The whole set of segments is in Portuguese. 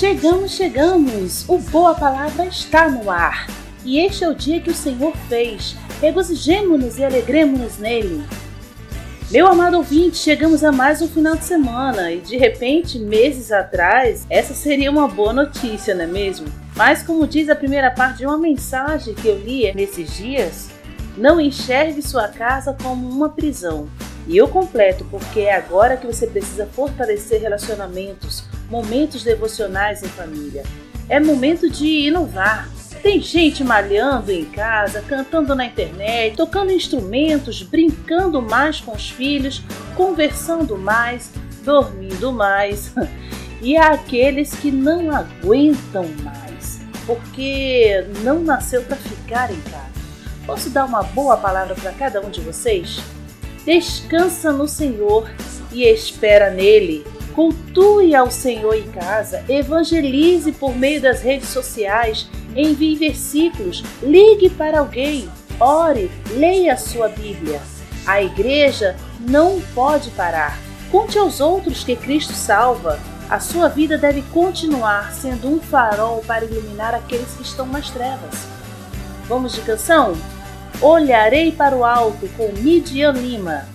Chegamos, chegamos! O Boa Palavra está no ar. E este é o dia que o Senhor fez. Regozijemo-nos e alegremos-nos nele. Meu amado ouvinte, chegamos a mais um final de semana e de repente, meses atrás, essa seria uma boa notícia, não é mesmo? Mas, como diz a primeira parte de uma mensagem que eu li nesses dias, não enxergue sua casa como uma prisão. E eu completo porque é agora que você precisa fortalecer relacionamentos, momentos devocionais em família. É momento de inovar. Tem gente malhando em casa, cantando na internet, tocando instrumentos, brincando mais com os filhos, conversando mais, dormindo mais. E há aqueles que não aguentam mais, porque não nasceu para ficar em casa. Posso dar uma boa palavra para cada um de vocês? Descansa no Senhor e espera nele. Cultue ao Senhor em casa, evangelize por meio das redes sociais, envie versículos, ligue para alguém, ore, leia a sua Bíblia. A igreja não pode parar. Conte aos outros que Cristo salva. A sua vida deve continuar sendo um farol para iluminar aqueles que estão nas trevas. Vamos de canção? Olharei para o alto com Midian Lima.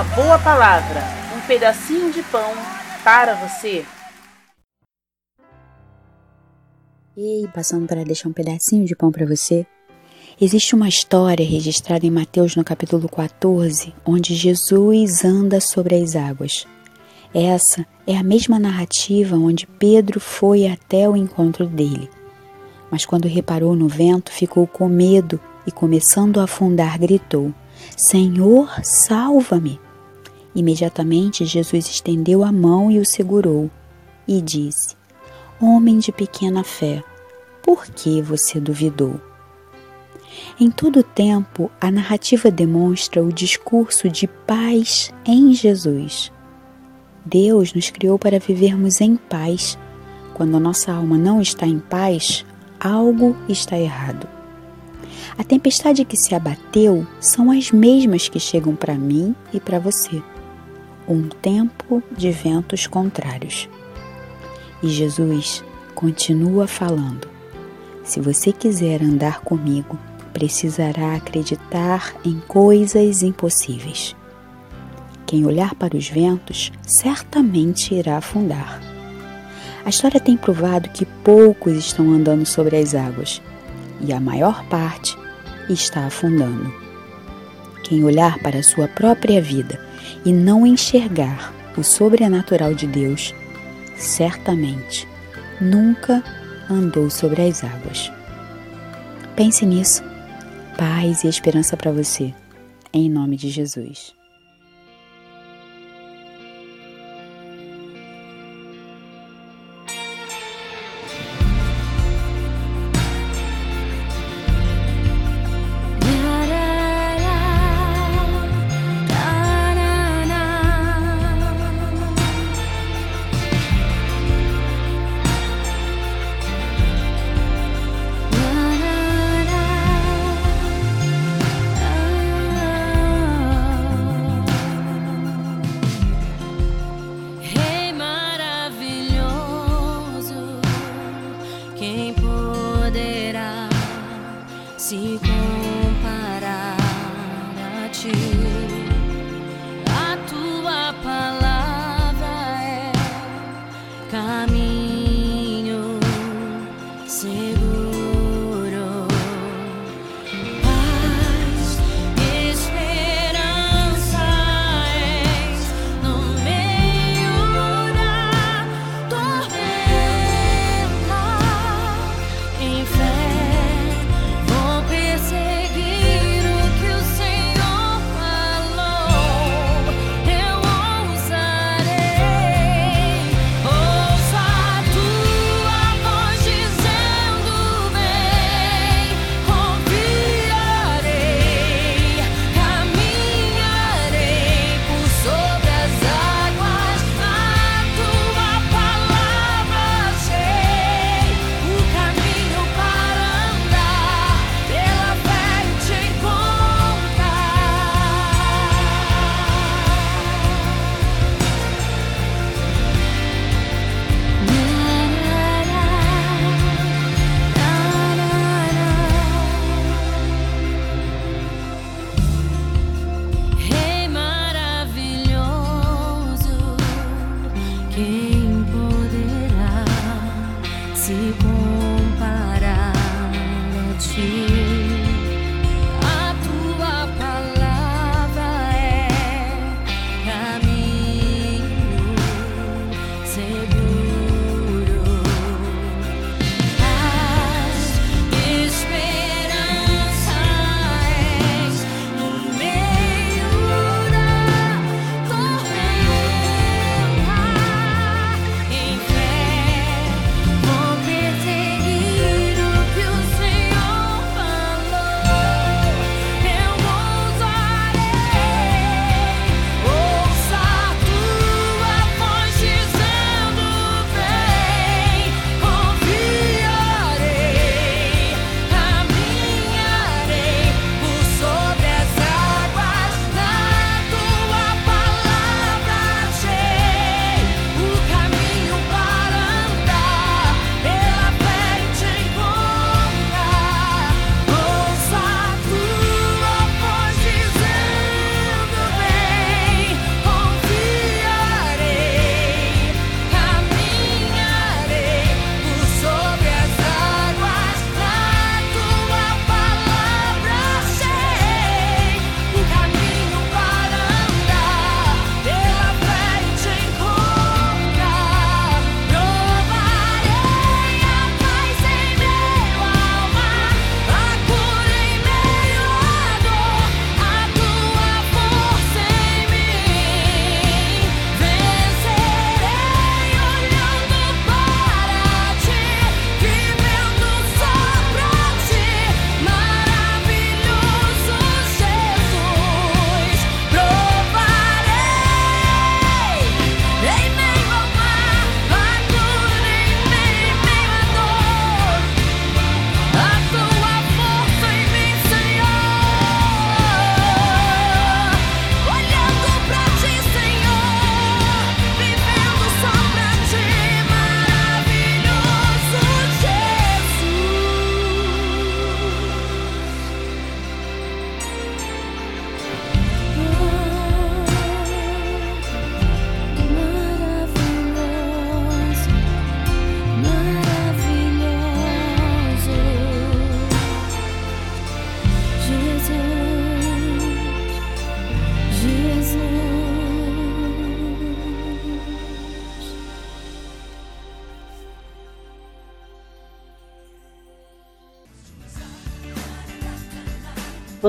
Uma boa palavra, um pedacinho de pão para você. Ei, passando para deixar um pedacinho de pão para você. Existe uma história registrada em Mateus no capítulo 14, onde Jesus anda sobre as águas. Essa é a mesma narrativa onde Pedro foi até o encontro dele. Mas quando reparou no vento, ficou com medo e, começando a afundar, gritou: Senhor, salva-me! Imediatamente Jesus estendeu a mão e o segurou e disse: Homem de pequena fé, por que você duvidou? Em todo tempo, a narrativa demonstra o discurso de paz em Jesus. Deus nos criou para vivermos em paz. Quando a nossa alma não está em paz, algo está errado. A tempestade que se abateu são as mesmas que chegam para mim e para você. Um tempo de ventos contrários. E Jesus continua falando: Se você quiser andar comigo, precisará acreditar em coisas impossíveis. Quem olhar para os ventos certamente irá afundar. A história tem provado que poucos estão andando sobre as águas e a maior parte está afundando. Quem olhar para a sua própria vida e não enxergar o sobrenatural de Deus, certamente nunca andou sobre as águas. Pense nisso. Paz e esperança para você. Em nome de Jesus.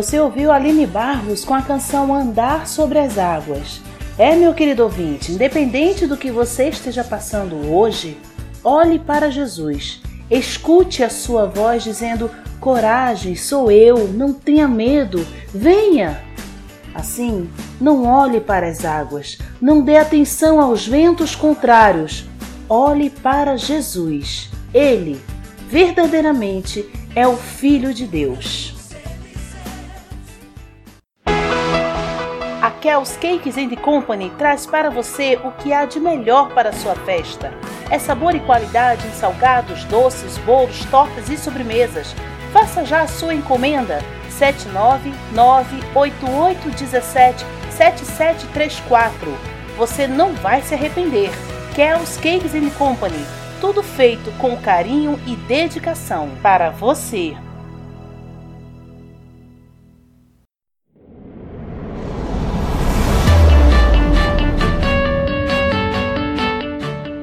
Você ouviu Aline Barros com a canção Andar sobre as Águas. É, meu querido ouvinte, independente do que você esteja passando hoje, olhe para Jesus. Escute a sua voz dizendo: Coragem, sou eu, não tenha medo, venha! Assim, não olhe para as águas, não dê atenção aos ventos contrários. Olhe para Jesus. Ele, verdadeiramente, é o Filho de Deus. A Kel's Cakes and Company traz para você o que há de melhor para a sua festa. É sabor e qualidade em salgados, doces, bolos, tortas e sobremesas. Faça já a sua encomenda 79988177734. Você não vai se arrepender. Kel's Cakes and Company. Tudo feito com carinho e dedicação para você.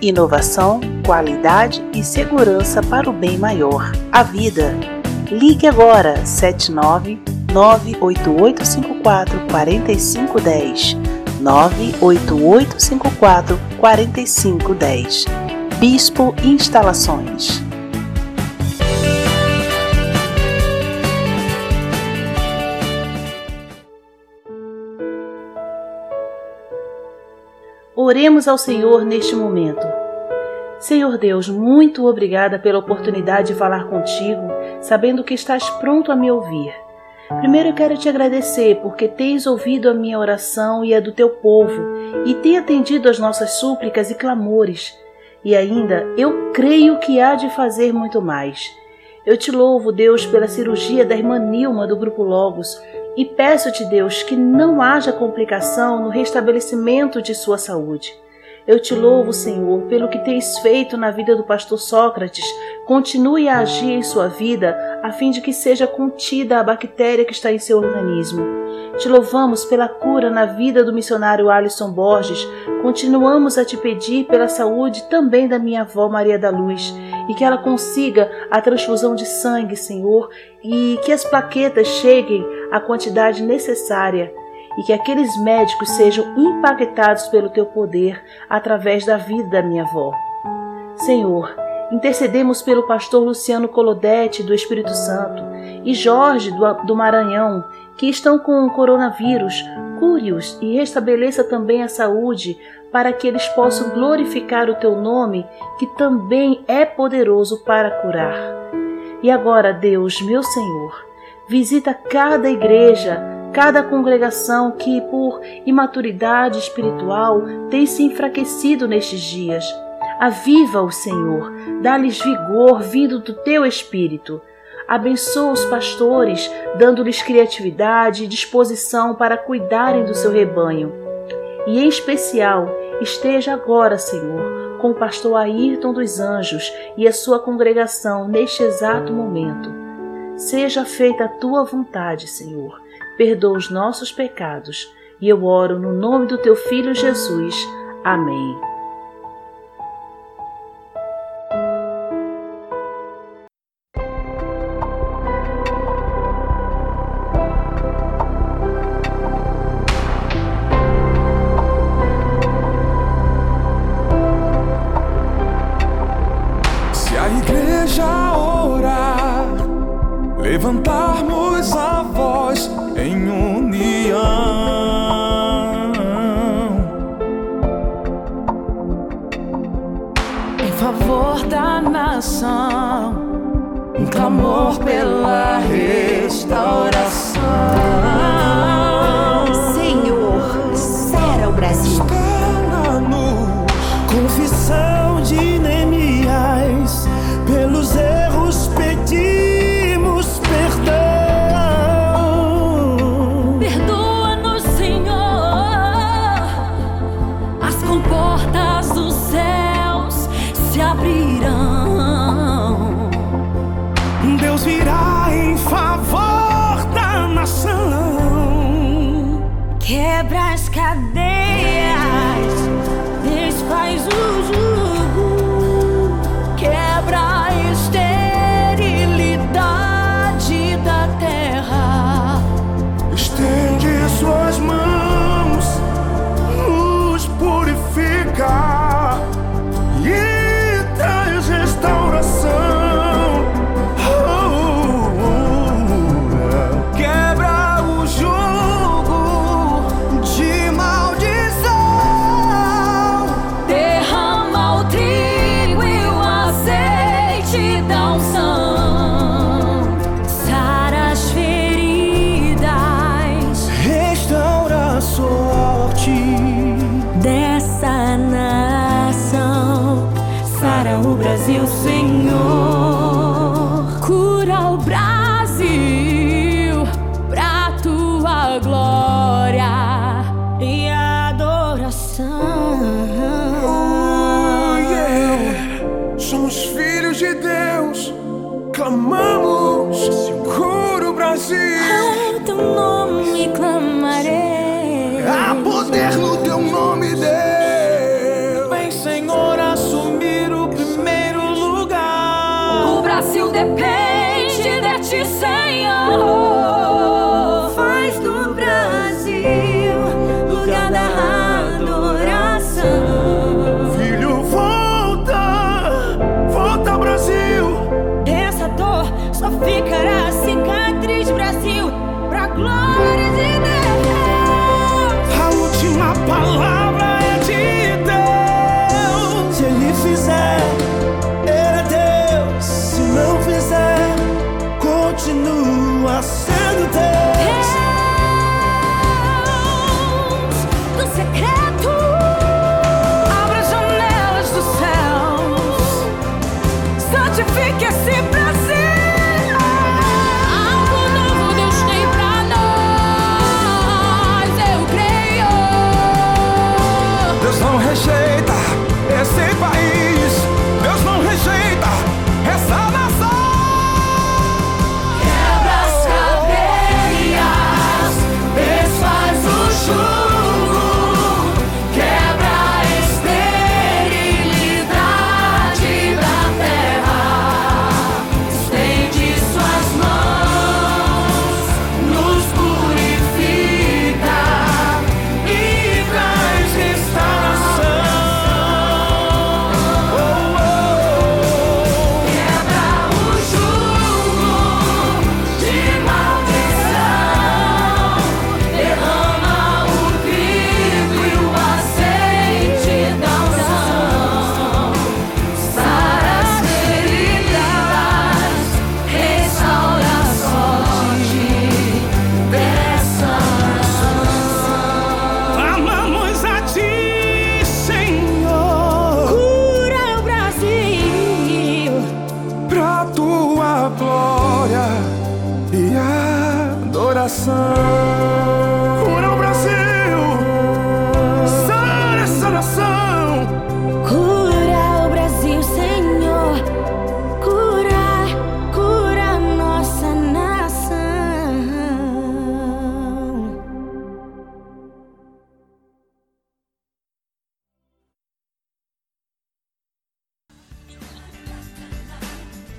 Inovação, qualidade e segurança para o bem maior. A vida. Ligue agora 79 98854 4510 98854 4510 Bispo Instalações Oremos ao Senhor neste momento. Senhor Deus, muito obrigada pela oportunidade de falar contigo, sabendo que estás pronto a me ouvir. Primeiro eu quero te agradecer porque tens ouvido a minha oração e a do teu povo e tem atendido às nossas súplicas e clamores. E ainda eu creio que há de fazer muito mais. Eu te louvo, Deus, pela cirurgia da irmã Nilma do Grupo Logos e peço-te, Deus, que não haja complicação no restabelecimento de sua saúde. Eu te louvo, Senhor, pelo que tens feito na vida do pastor Sócrates. Continue a agir em sua vida, a fim de que seja contida a bactéria que está em seu organismo. Te louvamos pela cura na vida do missionário Alisson Borges. Continuamos a te pedir pela saúde também da minha avó Maria da Luz e que ela consiga a transfusão de sangue, Senhor, e que as plaquetas cheguem à quantidade necessária e que aqueles médicos sejam impactados pelo teu poder através da vida da minha avó. Senhor, intercedemos pelo pastor Luciano Colodete do Espírito Santo e Jorge do Maranhão, que estão com o coronavírus. Cure-os e restabeleça também a saúde para que eles possam glorificar o teu nome, que também é poderoso para curar. E agora, Deus, meu Senhor, visita cada igreja, cada congregação que, por imaturidade espiritual, tem se enfraquecido nestes dias. Aviva o Senhor, dá-lhes vigor vindo do teu espírito. Abençoa os pastores, dando-lhes criatividade e disposição para cuidarem do seu rebanho. E em especial, esteja agora, Senhor, com o pastor Ayrton dos Anjos e a sua congregação neste exato momento. Seja feita a tua vontade, Senhor. Perdoa os nossos pecados. E eu oro no nome do teu filho Jesus. Amém. quebra as cadeias, desfaz o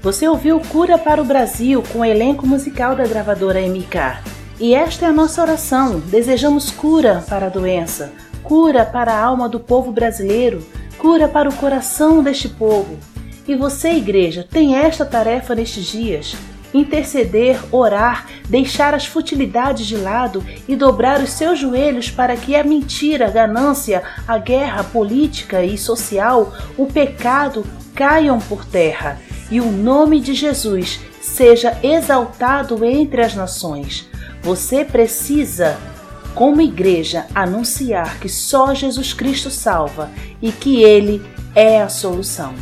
Você ouviu Cura para o Brasil com o elenco musical da gravadora MK. E esta é a nossa oração. Desejamos cura para a doença, cura para a alma do povo brasileiro, cura para o coração deste povo. E você, igreja, tem esta tarefa nestes dias: interceder, orar, deixar as futilidades de lado e dobrar os seus joelhos para que a mentira, a ganância, a guerra política e social, o pecado caiam por terra e o nome de Jesus seja exaltado entre as nações. Você precisa, como igreja, anunciar que só Jesus Cristo salva e que Ele é a solução.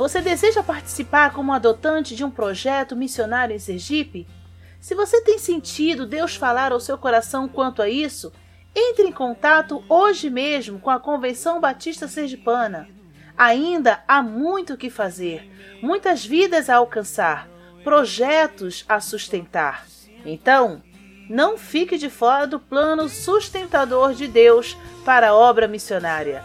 Você deseja participar como adotante de um projeto missionário em Sergipe? Se você tem sentido Deus falar ao seu coração quanto a isso, entre em contato hoje mesmo com a Convenção Batista Sergipana. Ainda há muito o que fazer, muitas vidas a alcançar, projetos a sustentar. Então, não fique de fora do plano sustentador de Deus para a obra missionária.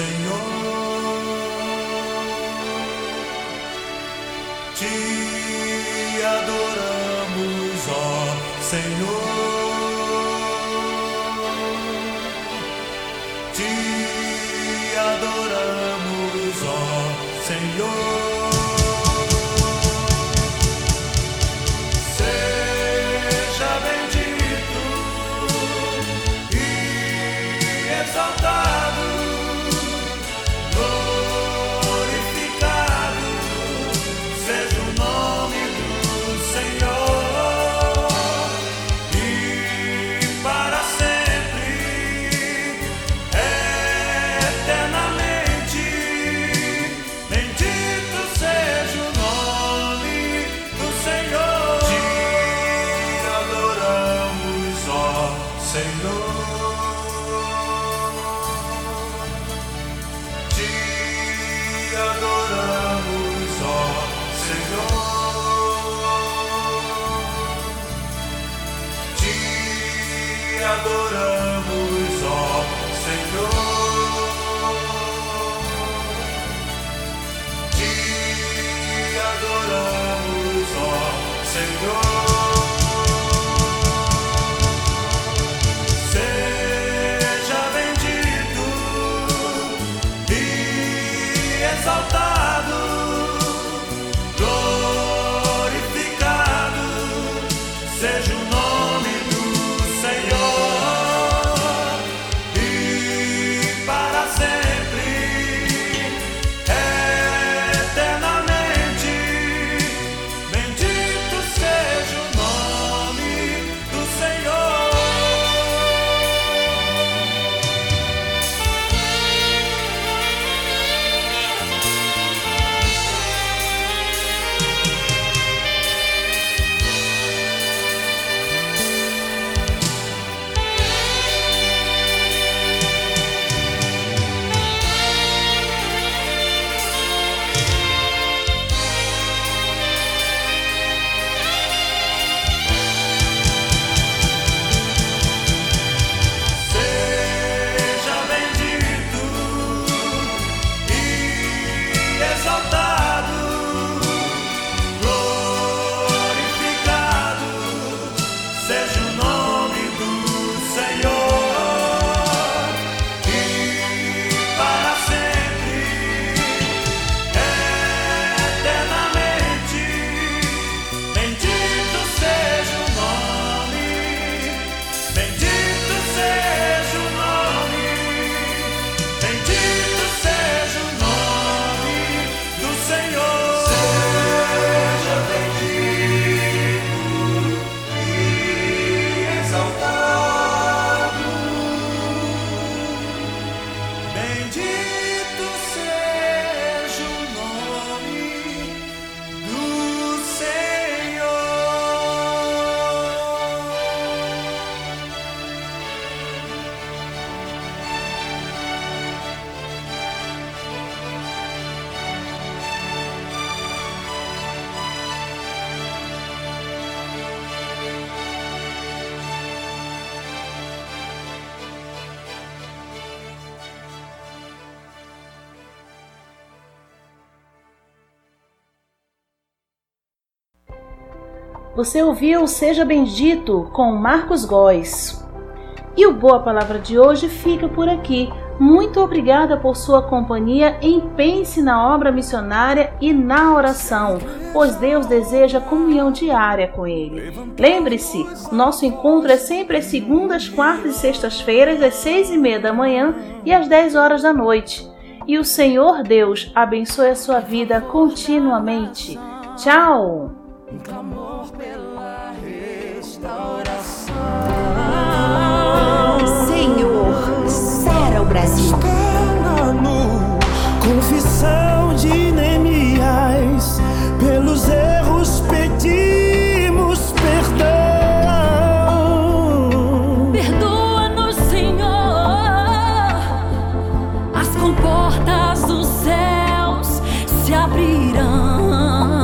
Señor. Você ouviu Seja Bendito com Marcos Góes. E o Boa Palavra de hoje fica por aqui. Muito obrigada por sua companhia. Empenhe-se na obra missionária e na oração, pois Deus deseja comunhão diária com Ele. Lembre-se, nosso encontro é sempre às segundas, quartas e sextas-feiras, às seis e meia da manhã e às dez horas da noite. E o Senhor Deus abençoe a sua vida continuamente. Tchau! Senhor, sara o Brasil. Luz, confissão de Neemias, pelos erros pedimos perdão. Perdoa-nos, Senhor. As comportas dos céus se abrirão.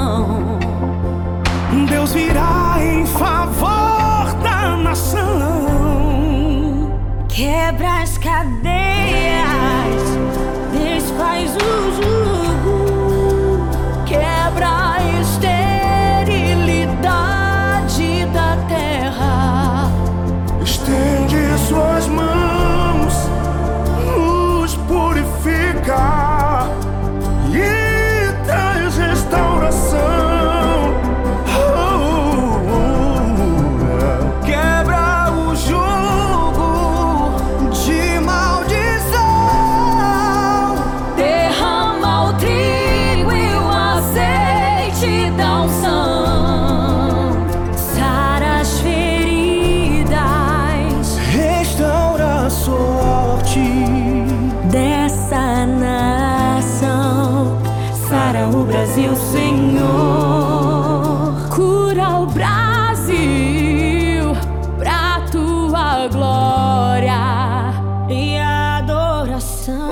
Adoração.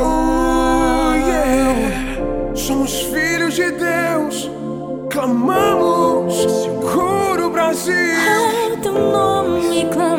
Oh, yeah. Somos filhos de Deus, clamamos, cura o Brasil. Ao teu nome clamarei.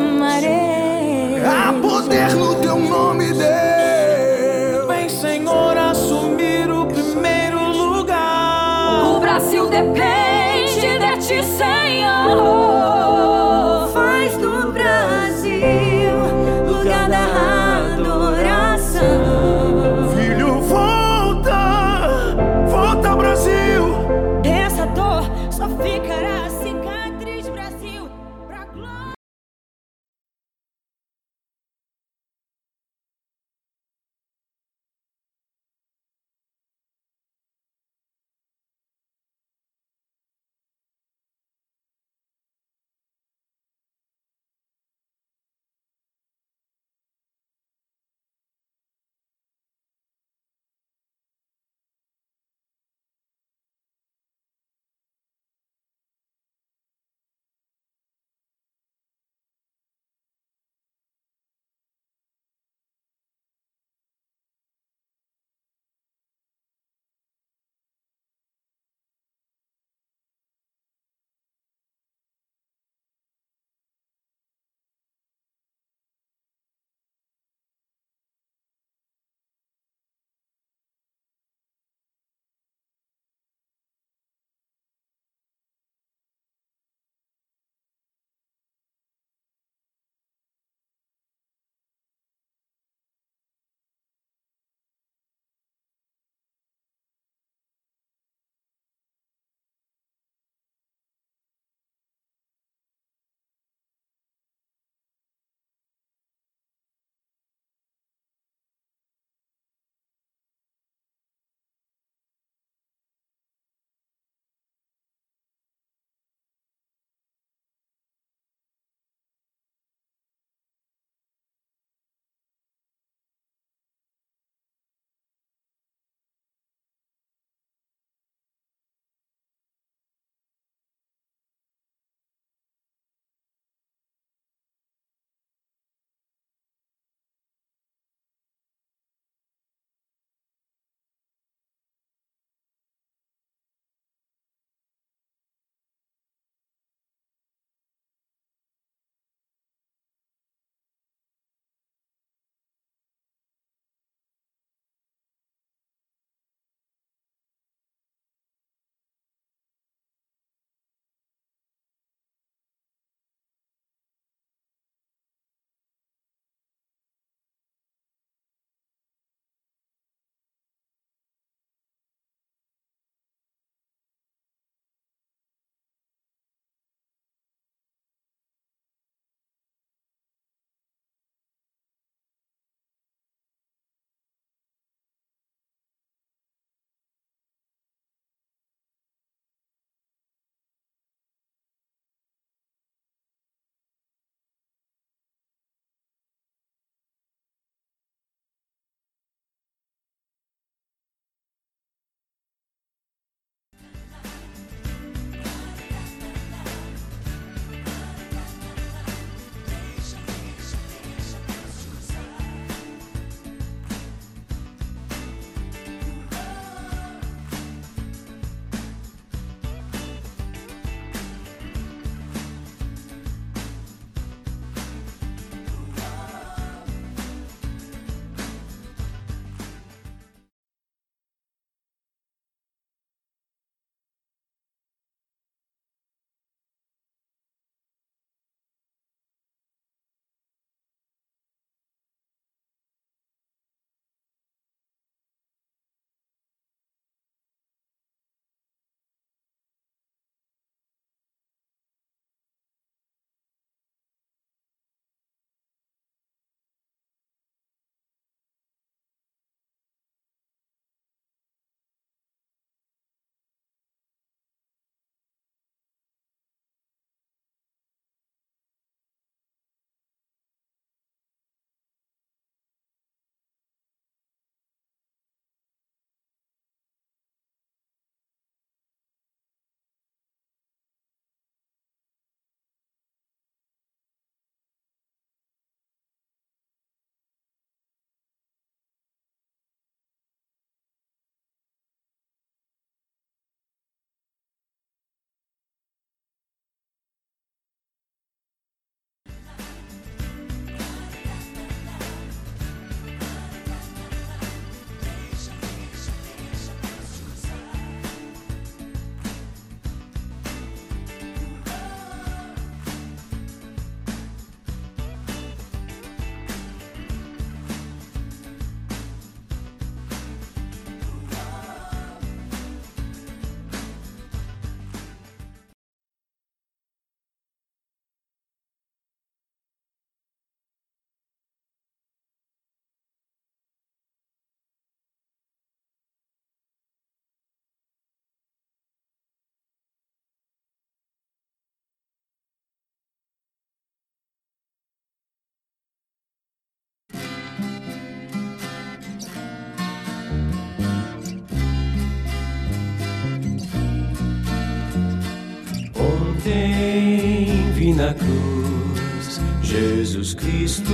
teve na cruz, Jesus Cristo.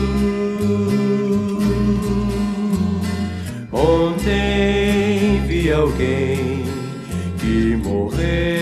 Ontem vi alguém que morreu.